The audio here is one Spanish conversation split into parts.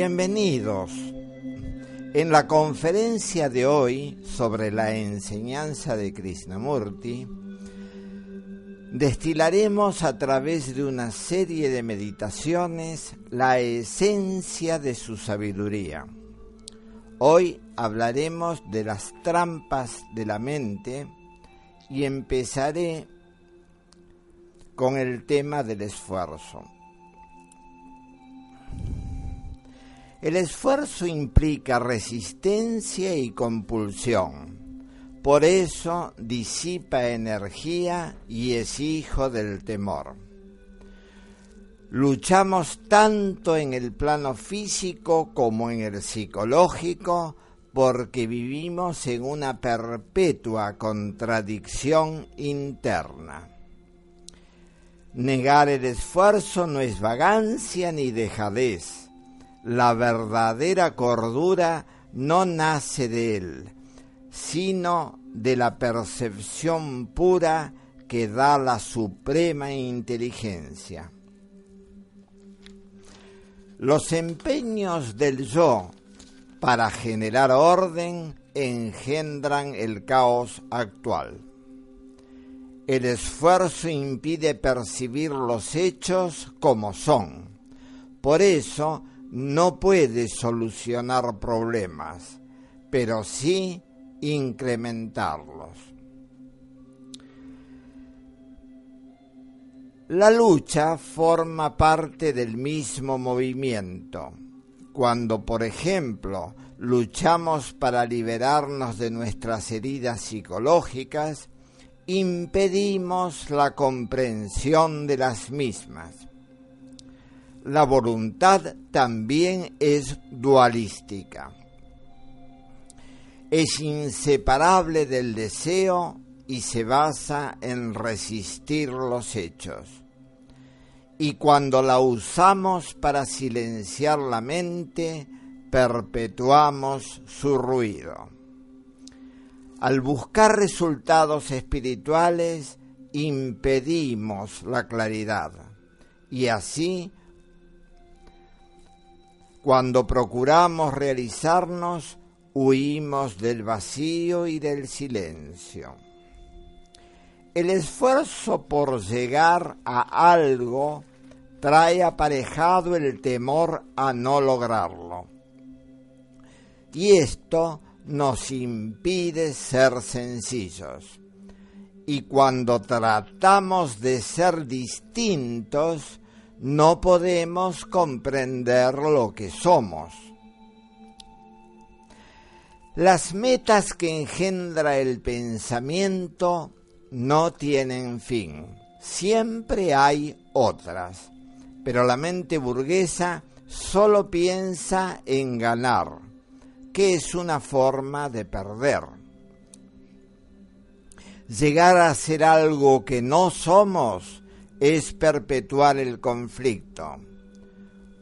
Bienvenidos. En la conferencia de hoy sobre la enseñanza de Krishnamurti, destilaremos a través de una serie de meditaciones la esencia de su sabiduría. Hoy hablaremos de las trampas de la mente y empezaré con el tema del esfuerzo. El esfuerzo implica resistencia y compulsión. Por eso disipa energía y es hijo del temor. Luchamos tanto en el plano físico como en el psicológico porque vivimos en una perpetua contradicción interna. Negar el esfuerzo no es vagancia ni dejadez la verdadera cordura no nace de él, sino de la percepción pura que da la suprema inteligencia. Los empeños del yo para generar orden engendran el caos actual. El esfuerzo impide percibir los hechos como son. Por eso no puede solucionar problemas, pero sí incrementarlos. La lucha forma parte del mismo movimiento. Cuando, por ejemplo, luchamos para liberarnos de nuestras heridas psicológicas, impedimos la comprensión de las mismas la voluntad también es dualística. Es inseparable del deseo y se basa en resistir los hechos. Y cuando la usamos para silenciar la mente, perpetuamos su ruido. Al buscar resultados espirituales, impedimos la claridad y así cuando procuramos realizarnos, huimos del vacío y del silencio. El esfuerzo por llegar a algo trae aparejado el temor a no lograrlo. Y esto nos impide ser sencillos. Y cuando tratamos de ser distintos, no podemos comprender lo que somos. Las metas que engendra el pensamiento no tienen fin. Siempre hay otras. Pero la mente burguesa solo piensa en ganar, que es una forma de perder. Llegar a ser algo que no somos es perpetuar el conflicto.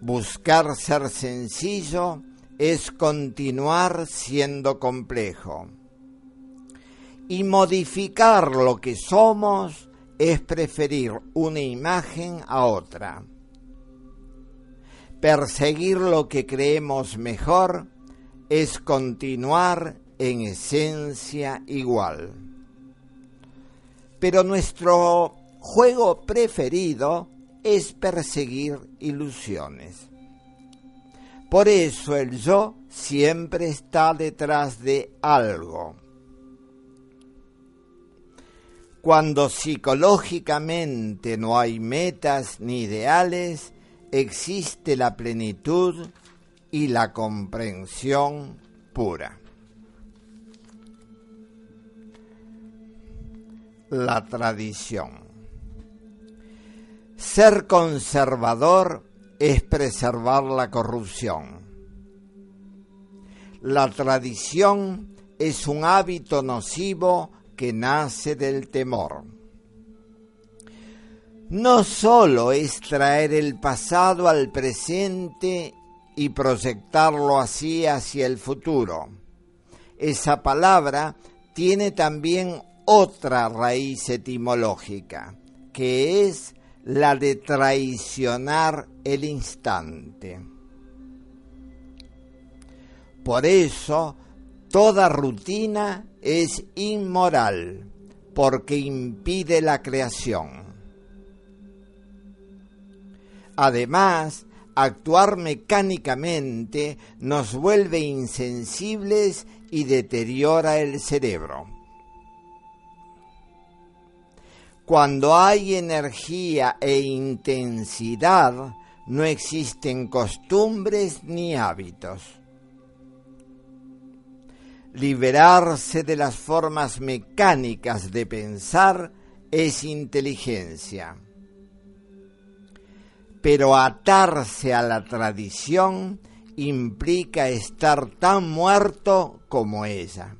Buscar ser sencillo es continuar siendo complejo. Y modificar lo que somos es preferir una imagen a otra. Perseguir lo que creemos mejor es continuar en esencia igual. Pero nuestro juego preferido es perseguir ilusiones. Por eso el yo siempre está detrás de algo. Cuando psicológicamente no hay metas ni ideales, existe la plenitud y la comprensión pura. La tradición. Ser conservador es preservar la corrupción. La tradición es un hábito nocivo que nace del temor. No solo es traer el pasado al presente y proyectarlo así hacia el futuro. Esa palabra tiene también otra raíz etimológica, que es la de traicionar el instante. Por eso, toda rutina es inmoral, porque impide la creación. Además, actuar mecánicamente nos vuelve insensibles y deteriora el cerebro. Cuando hay energía e intensidad, no existen costumbres ni hábitos. Liberarse de las formas mecánicas de pensar es inteligencia. Pero atarse a la tradición implica estar tan muerto como ella.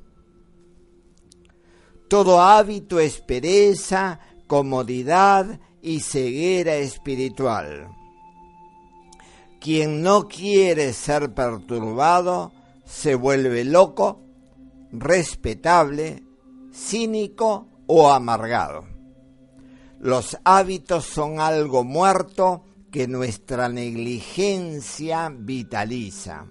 Todo hábito es pereza comodidad y ceguera espiritual. Quien no quiere ser perturbado se vuelve loco, respetable, cínico o amargado. Los hábitos son algo muerto que nuestra negligencia vitaliza.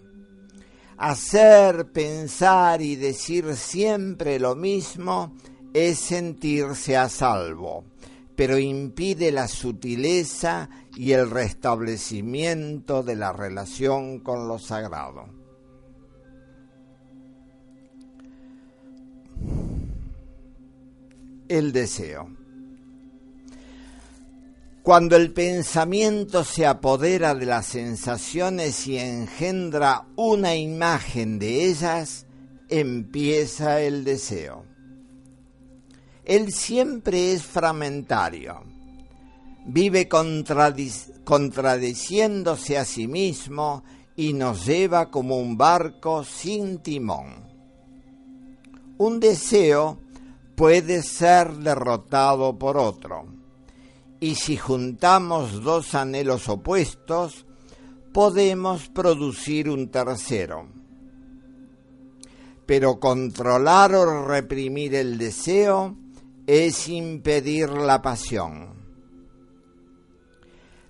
Hacer, pensar y decir siempre lo mismo es sentirse a salvo, pero impide la sutileza y el restablecimiento de la relación con lo sagrado. El deseo. Cuando el pensamiento se apodera de las sensaciones y engendra una imagen de ellas, empieza el deseo. Él siempre es fragmentario. Vive contradiciéndose a sí mismo y nos lleva como un barco sin timón. Un deseo puede ser derrotado por otro. Y si juntamos dos anhelos opuestos, podemos producir un tercero. Pero controlar o reprimir el deseo es impedir la pasión.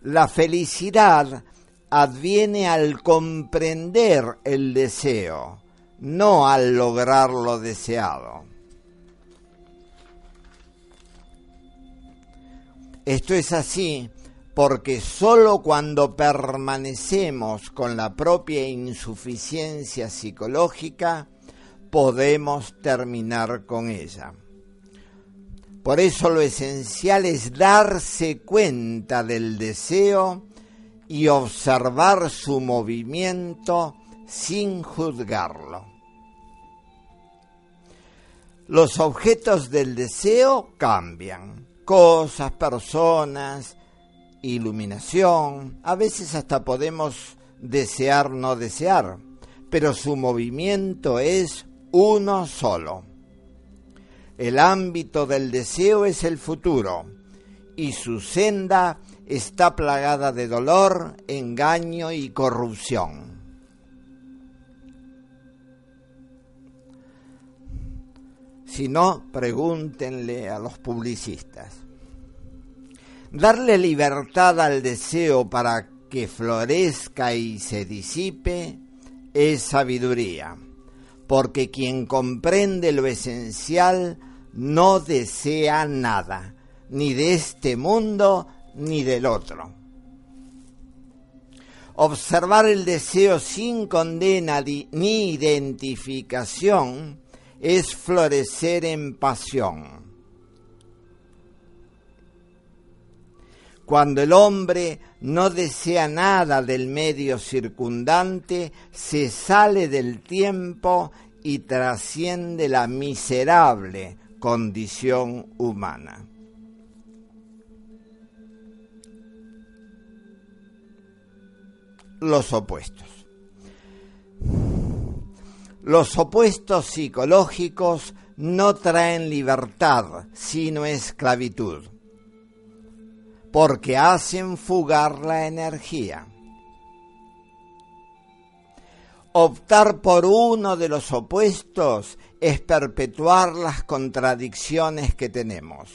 La felicidad adviene al comprender el deseo, no al lograr lo deseado. Esto es así porque sólo cuando permanecemos con la propia insuficiencia psicológica podemos terminar con ella. Por eso lo esencial es darse cuenta del deseo y observar su movimiento sin juzgarlo. Los objetos del deseo cambian, cosas, personas, iluminación, a veces hasta podemos desear no desear, pero su movimiento es uno solo. El ámbito del deseo es el futuro y su senda está plagada de dolor, engaño y corrupción. Si no, pregúntenle a los publicistas. Darle libertad al deseo para que florezca y se disipe es sabiduría, porque quien comprende lo esencial no desea nada, ni de este mundo ni del otro. Observar el deseo sin condena ni identificación es florecer en pasión. Cuando el hombre no desea nada del medio circundante, se sale del tiempo y trasciende la miserable condición humana. Los opuestos. Los opuestos psicológicos no traen libertad, sino esclavitud porque hacen fugar la energía. Optar por uno de los opuestos es perpetuar las contradicciones que tenemos.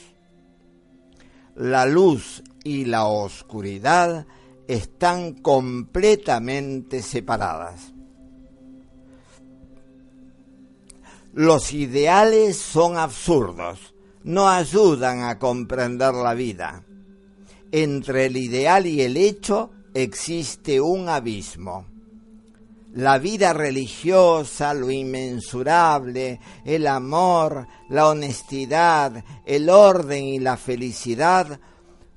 La luz y la oscuridad están completamente separadas. Los ideales son absurdos, no ayudan a comprender la vida entre el ideal y el hecho existe un abismo. La vida religiosa, lo inmensurable, el amor, la honestidad, el orden y la felicidad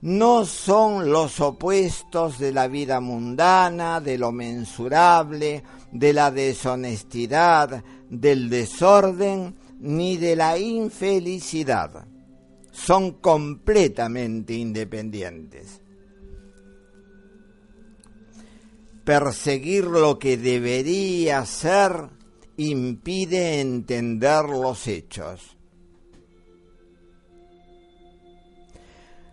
no son los opuestos de la vida mundana, de lo mensurable, de la deshonestidad, del desorden, ni de la infelicidad son completamente independientes. Perseguir lo que debería ser impide entender los hechos.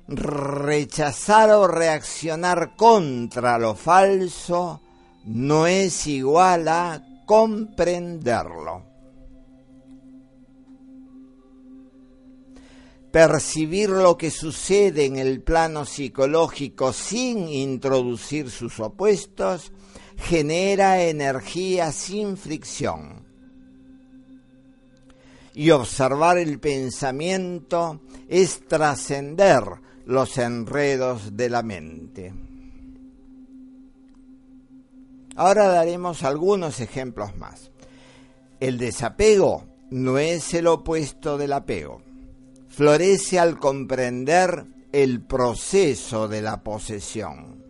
Rechazar o reaccionar contra lo falso no es igual a comprenderlo. Percibir lo que sucede en el plano psicológico sin introducir sus opuestos, genera energía sin fricción. Y observar el pensamiento es trascender los enredos de la mente. Ahora daremos algunos ejemplos más. El desapego no es el opuesto del apego florece al comprender el proceso de la posesión.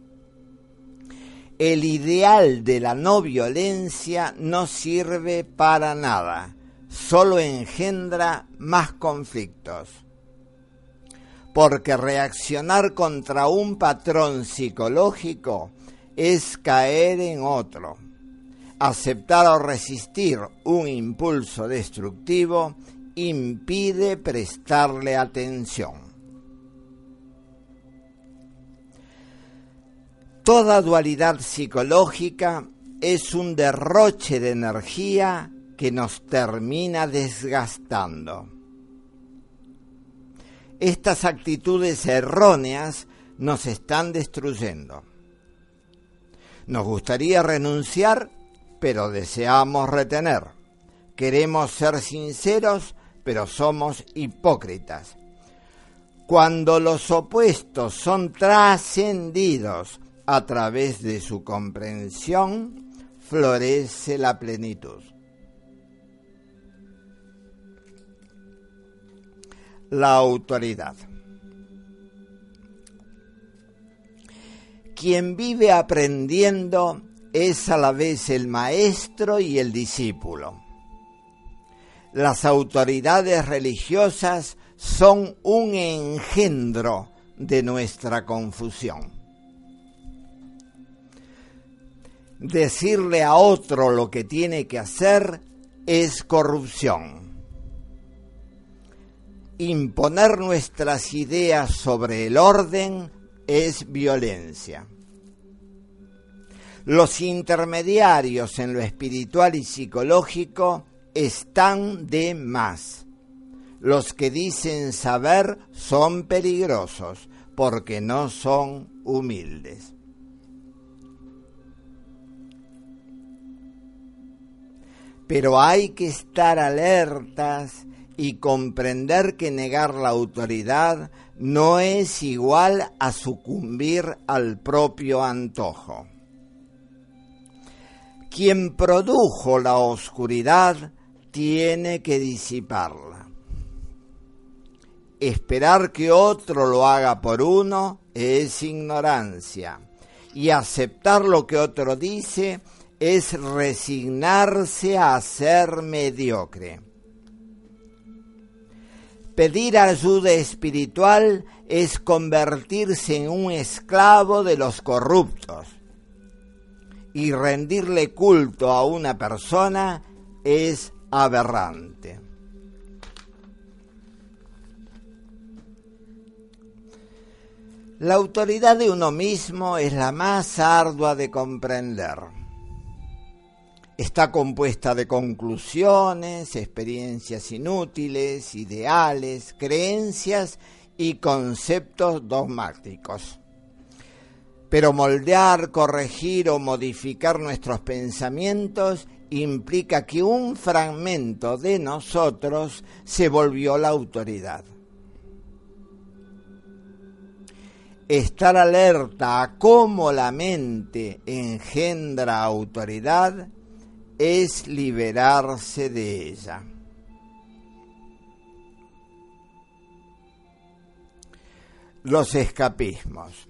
El ideal de la no violencia no sirve para nada, solo engendra más conflictos. Porque reaccionar contra un patrón psicológico es caer en otro. Aceptar o resistir un impulso destructivo impide prestarle atención. Toda dualidad psicológica es un derroche de energía que nos termina desgastando. Estas actitudes erróneas nos están destruyendo. Nos gustaría renunciar, pero deseamos retener. Queremos ser sinceros, pero somos hipócritas. Cuando los opuestos son trascendidos a través de su comprensión, florece la plenitud. La autoridad. Quien vive aprendiendo es a la vez el maestro y el discípulo las autoridades religiosas son un engendro de nuestra confusión. Decirle a otro lo que tiene que hacer es corrupción. Imponer nuestras ideas sobre el orden es violencia. Los intermediarios en lo espiritual y psicológico están de más. Los que dicen saber son peligrosos porque no son humildes. Pero hay que estar alertas y comprender que negar la autoridad no es igual a sucumbir al propio antojo. Quien produjo la oscuridad tiene que disiparla. Esperar que otro lo haga por uno es ignorancia y aceptar lo que otro dice es resignarse a ser mediocre. Pedir ayuda espiritual es convertirse en un esclavo de los corruptos. Y rendirle culto a una persona es aberrante. La autoridad de uno mismo es la más ardua de comprender. Está compuesta de conclusiones, experiencias inútiles, ideales, creencias y conceptos dogmáticos. Pero moldear, corregir o modificar nuestros pensamientos implica que un fragmento de nosotros se volvió la autoridad. Estar alerta a cómo la mente engendra autoridad es liberarse de ella. Los escapismos.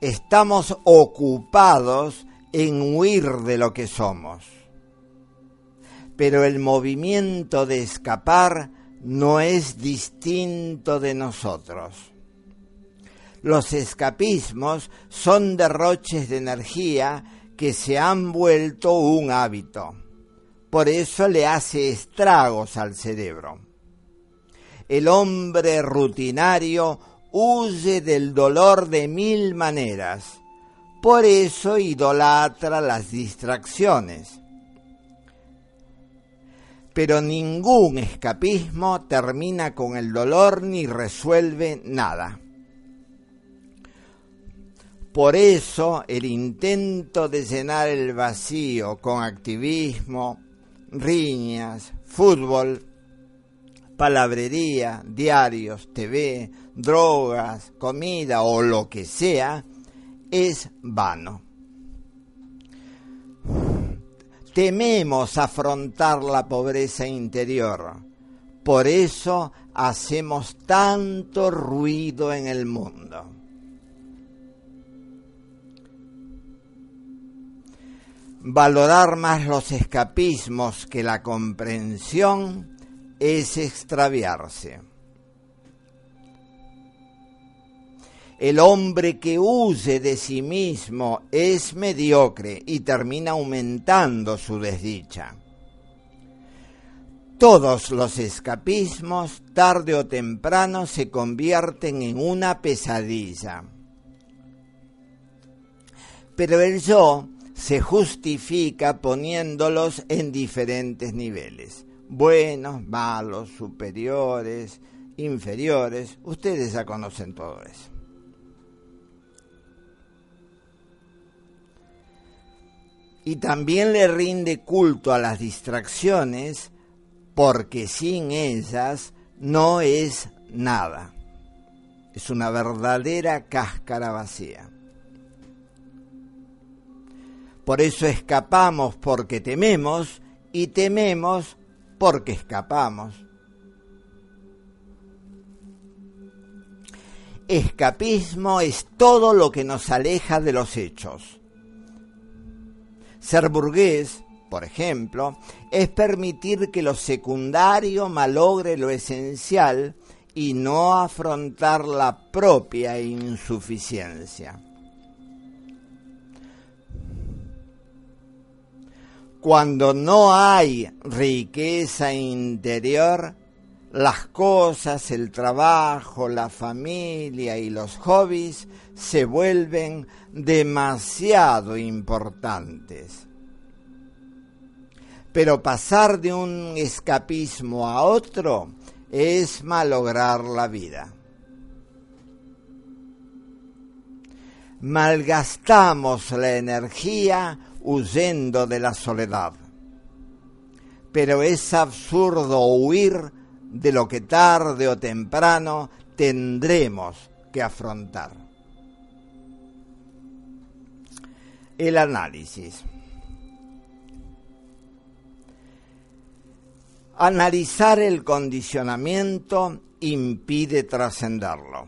Estamos ocupados en huir de lo que somos. Pero el movimiento de escapar no es distinto de nosotros. Los escapismos son derroches de energía que se han vuelto un hábito. Por eso le hace estragos al cerebro. El hombre rutinario huye del dolor de mil maneras por eso idolatra las distracciones. Pero ningún escapismo termina con el dolor ni resuelve nada. Por eso el intento de llenar el vacío con activismo, riñas, fútbol, palabrería, diarios, TV, drogas, comida o lo que sea, es vano. Tememos afrontar la pobreza interior, por eso hacemos tanto ruido en el mundo. Valorar más los escapismos que la comprensión es extraviarse. El hombre que huye de sí mismo es mediocre y termina aumentando su desdicha. Todos los escapismos, tarde o temprano, se convierten en una pesadilla. Pero el yo se justifica poniéndolos en diferentes niveles. Buenos, malos, superiores, inferiores. Ustedes ya conocen todo eso. Y también le rinde culto a las distracciones porque sin ellas no es nada. Es una verdadera cáscara vacía. Por eso escapamos porque tememos y tememos porque escapamos. Escapismo es todo lo que nos aleja de los hechos ser burgués, por ejemplo, es permitir que lo secundario malogre lo esencial y no afrontar la propia insuficiencia. Cuando no hay riqueza interior, las cosas, el trabajo, la familia y los hobbies se vuelven demasiado importantes. Pero pasar de un escapismo a otro es malograr la vida. Malgastamos la energía huyendo de la soledad. Pero es absurdo huir de lo que tarde o temprano tendremos que afrontar. El análisis. Analizar el condicionamiento impide trascenderlo.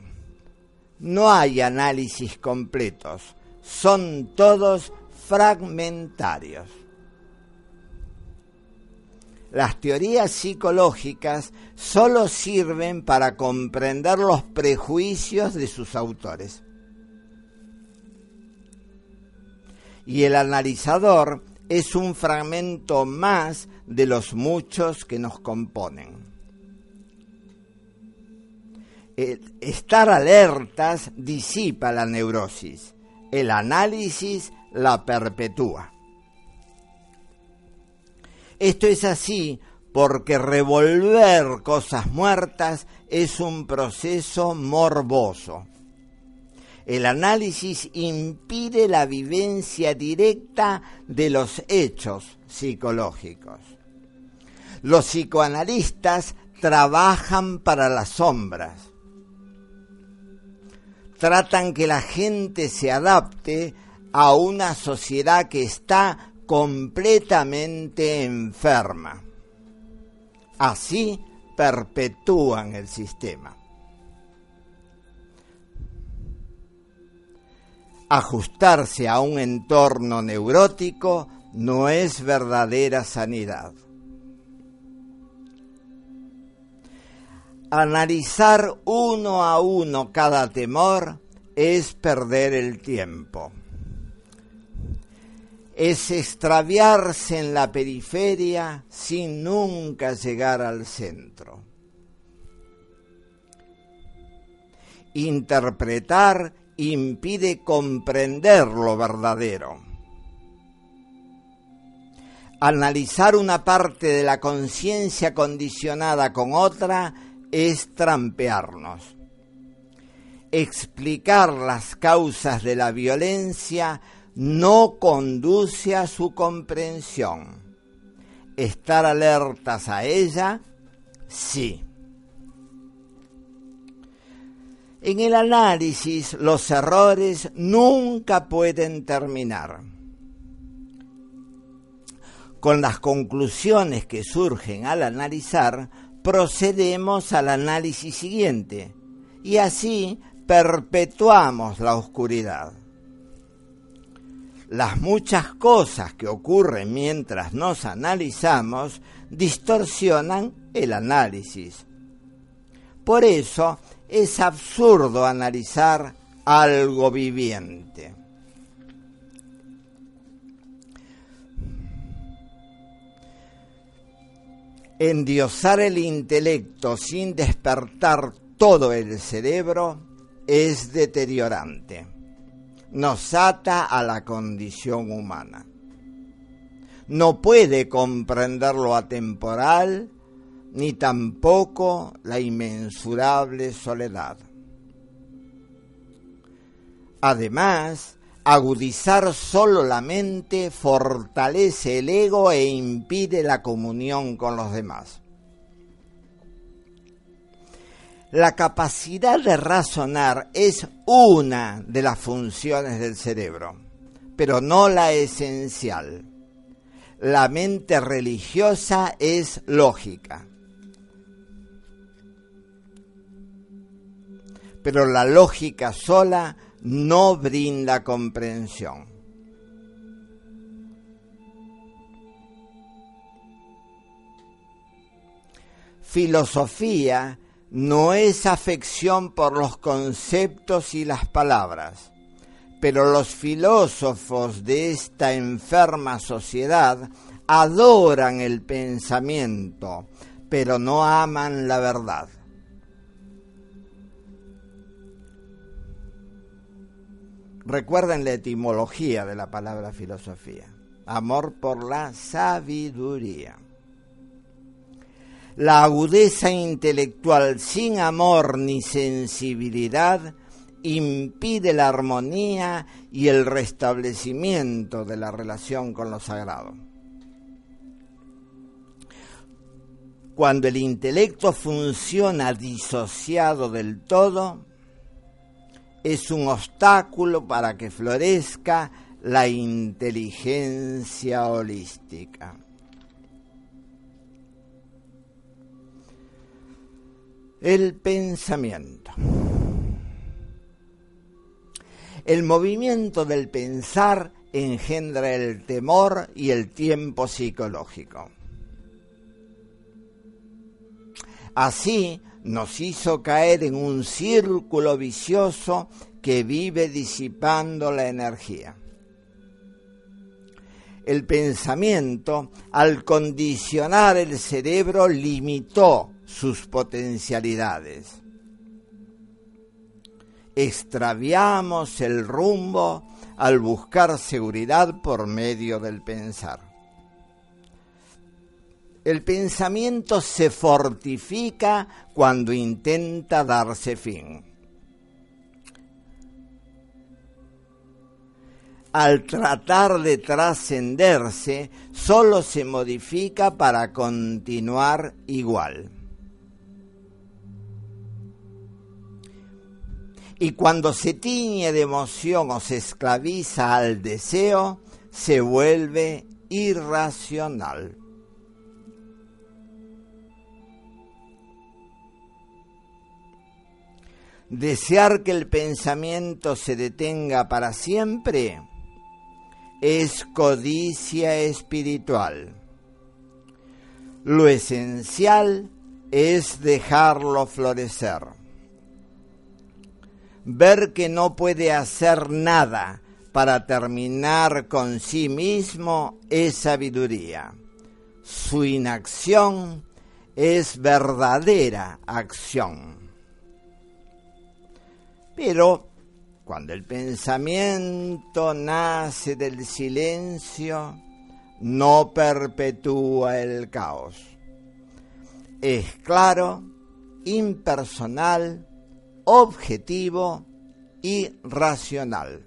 No hay análisis completos, son todos fragmentarios. Las teorías psicológicas solo sirven para comprender los prejuicios de sus autores. Y el analizador es un fragmento más de los muchos que nos componen. estar alertas disipa la neurosis, el análisis la perpetúa. Esto es así porque revolver cosas muertas es un proceso morboso. El análisis impide la vivencia directa de los hechos psicológicos. Los psicoanalistas trabajan para las sombras. Tratan que la gente se adapte a una sociedad que está completamente enferma. Así perpetúan el sistema. Ajustarse a un entorno neurótico no es verdadera sanidad. Analizar uno a uno cada temor es perder el tiempo. Es extraviarse en la periferia sin nunca llegar al centro. Interpretar impide comprender lo verdadero. Analizar una parte de la conciencia condicionada con otra es trampearnos. Explicar las causas de la violencia no conduce a su comprensión. Estar alertas a ella, sí. En el análisis los errores nunca pueden terminar. Con las conclusiones que surgen al analizar, procedemos al análisis siguiente y así perpetuamos la oscuridad. Las muchas cosas que ocurren mientras nos analizamos distorsionan el análisis. Por eso es absurdo analizar algo viviente. Endiosar el intelecto sin despertar todo el cerebro es deteriorante. Nos ata a la condición humana. No puede comprender lo atemporal ni tampoco la inmensurable soledad. Además, agudizar solo la mente fortalece el ego e impide la comunión con los demás. La capacidad de razonar es una de las funciones del cerebro, pero no la esencial. La mente religiosa es lógica pero la lógica sola no brinda comprensión. Filosofía no es afección por los conceptos y las palabras, pero los filósofos de esta enferma sociedad adoran el pensamiento, pero no aman la verdad. Recuerden la etimología de la palabra filosofía. Amor por la sabiduría. La agudeza intelectual sin amor ni sensibilidad impide la armonía y el restablecimiento de la relación con lo sagrado. Cuando el intelecto funciona disociado del todo, es un obstáculo para que florezca la inteligencia holística. El pensamiento. El movimiento del pensar engendra el temor y el tiempo psicológico. Así nos hizo caer en un círculo vicioso que vive disipando la energía. El pensamiento, al condicionar el cerebro, limitó sus potencialidades. Extraviamos el rumbo al buscar seguridad por medio del pensar. El pensamiento se fortifica cuando intenta darse fin. Al tratar de trascenderse, solo se modifica para continuar igual. Y cuando se tiñe de emoción o se esclaviza al deseo, se vuelve irracional. Desear que el pensamiento se detenga para siempre es codicia espiritual. Lo esencial es dejarlo florecer. Ver que no puede hacer nada para terminar con sí mismo es sabiduría. Su inacción es verdadera acción. Pero cuando el pensamiento nace del silencio, no perpetúa el caos. Es claro, impersonal, objetivo y racional.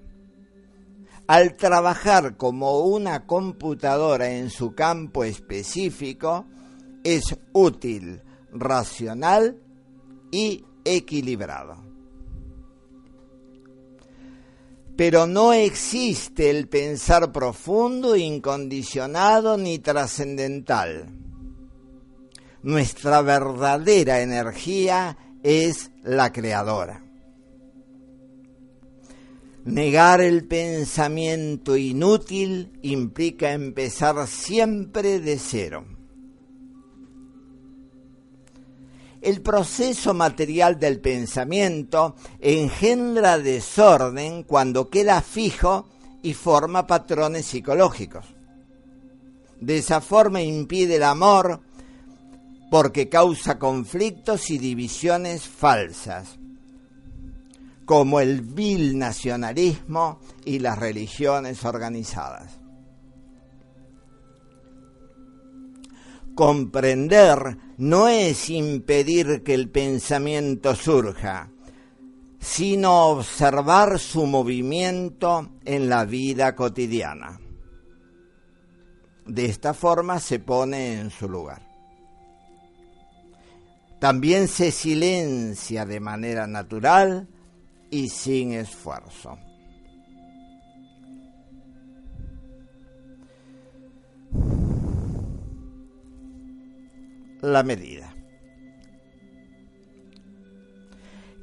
Al trabajar como una computadora en su campo específico, es útil, racional y equilibrado pero no existe el pensar profundo, incondicionado ni trascendental. Nuestra verdadera energía es la creadora. Negar el pensamiento inútil implica empezar siempre de cero. El proceso material del pensamiento engendra desorden cuando queda fijo y forma patrones psicológicos. De esa forma impide el amor porque causa conflictos y divisiones falsas, como el vil nacionalismo y las religiones organizadas. Comprender no es impedir que el pensamiento surja, sino observar su movimiento en la vida cotidiana. De esta forma se pone en su lugar. También se silencia de manera natural y sin esfuerzo. la medida.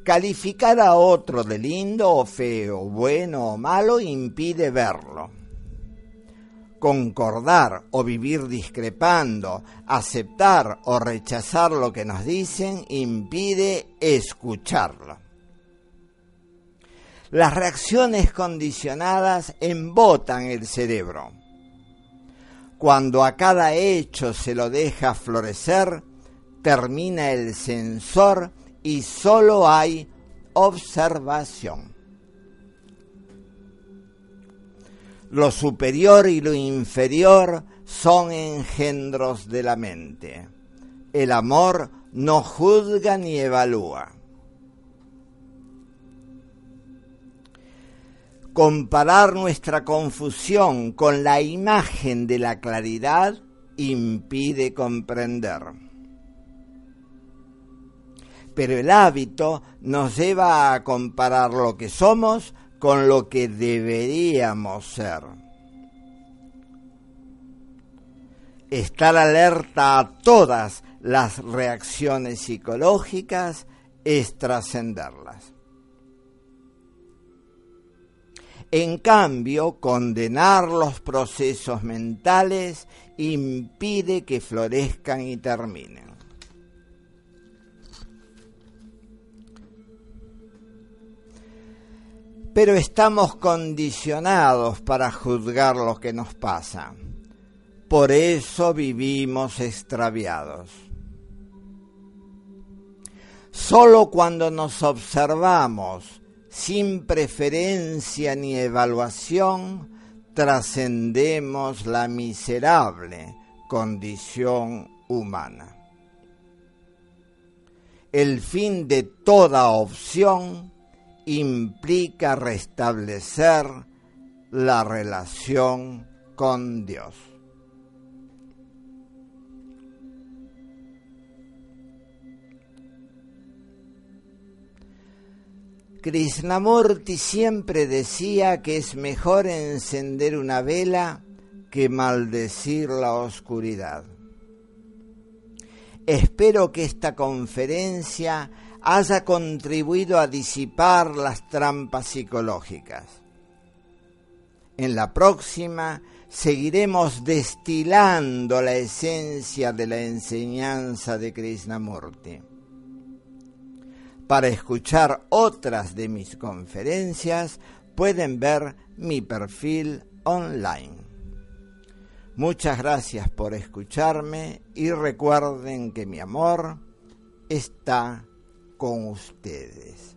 Calificar a otro de lindo o feo, bueno o malo impide verlo. Concordar o vivir discrepando, aceptar o rechazar lo que nos dicen impide escucharlo. Las reacciones condicionadas embotan el cerebro cuando a cada hecho se lo deja florecer, termina el sensor y solo hay observación. Lo superior y lo inferior son engendros de la mente. El amor no juzga ni evalúa. Comparar nuestra confusión con la imagen de la claridad impide comprender. Pero el hábito nos lleva a comparar lo que somos con lo que deberíamos ser. Estar alerta a todas las reacciones psicológicas es trascenderlas. En cambio, condenar los procesos mentales impide que florezcan y terminen. Pero estamos condicionados para juzgar lo que nos pasa. Por eso vivimos extraviados. Solo cuando nos observamos sin preferencia ni evaluación, trascendemos la miserable condición humana. El fin de toda opción implica restablecer la relación con Dios. Krishnamurti siempre decía que es mejor encender una vela que maldecir la oscuridad. Espero que esta conferencia haya contribuido a disipar las trampas psicológicas. En la próxima seguiremos destilando la esencia de la enseñanza de Krishnamurti. Para escuchar otras de mis conferencias pueden ver mi perfil online. Muchas gracias por escucharme y recuerden que mi amor está con ustedes.